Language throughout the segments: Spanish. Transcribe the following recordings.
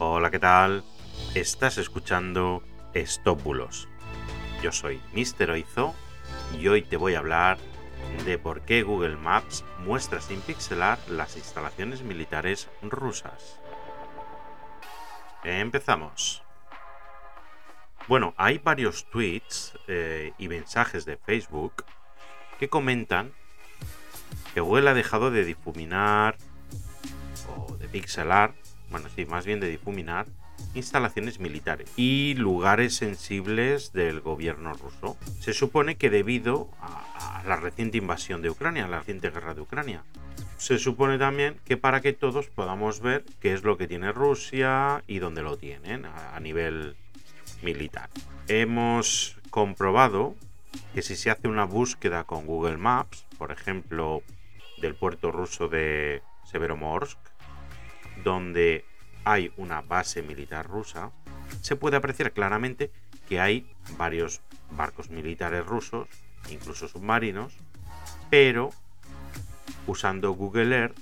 Hola, ¿qué tal? Estás escuchando Estópulos. Yo soy Mr. Oizo y hoy te voy a hablar de por qué Google Maps muestra sin pixelar las instalaciones militares rusas. Empezamos. Bueno, hay varios tweets eh, y mensajes de Facebook que comentan que Google ha dejado de difuminar o de pixelar, bueno, sí, más bien de difuminar instalaciones militares y lugares sensibles del gobierno ruso. Se supone que debido a, la reciente invasión de Ucrania, a la reciente guerra de Ucrania. Se supone también que para que todos podamos ver qué es lo que tiene Rusia y dónde lo tienen a nivel militar. Hemos comprobado que si se hace una búsqueda con Google Maps, por ejemplo, del puerto ruso de Severomorsk, donde hay una base militar rusa, se puede apreciar claramente que hay varios barcos militares rusos, incluso submarinos, pero usando Google Earth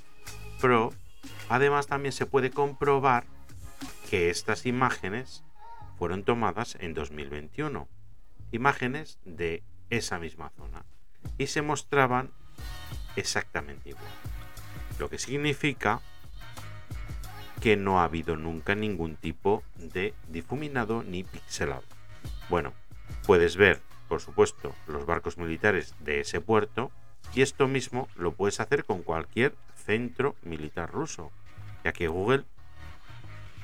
Pro, además también se puede comprobar que estas imágenes fueron tomadas en 2021, imágenes de esa misma zona, y se mostraban exactamente igual. Lo que significa que no ha habido nunca ningún tipo de difuminado ni pixelado. Bueno, puedes ver, por supuesto, los barcos militares de ese puerto y esto mismo lo puedes hacer con cualquier centro militar ruso, ya que Google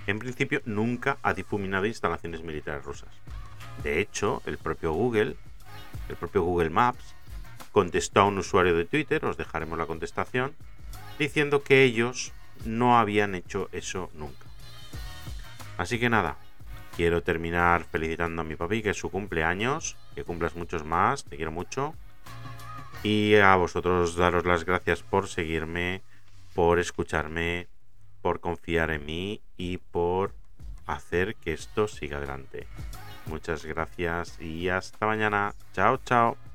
en principio nunca ha difuminado instalaciones militares rusas. De hecho, el propio Google, el propio Google Maps, contestó a un usuario de Twitter, os dejaremos la contestación, diciendo que ellos no habían hecho eso nunca. Así que nada, quiero terminar felicitando a mi papi que es su cumpleaños, que cumplas muchos más, te quiero mucho. Y a vosotros daros las gracias por seguirme, por escucharme, por confiar en mí y por hacer que esto siga adelante. Muchas gracias y hasta mañana. Chao, chao.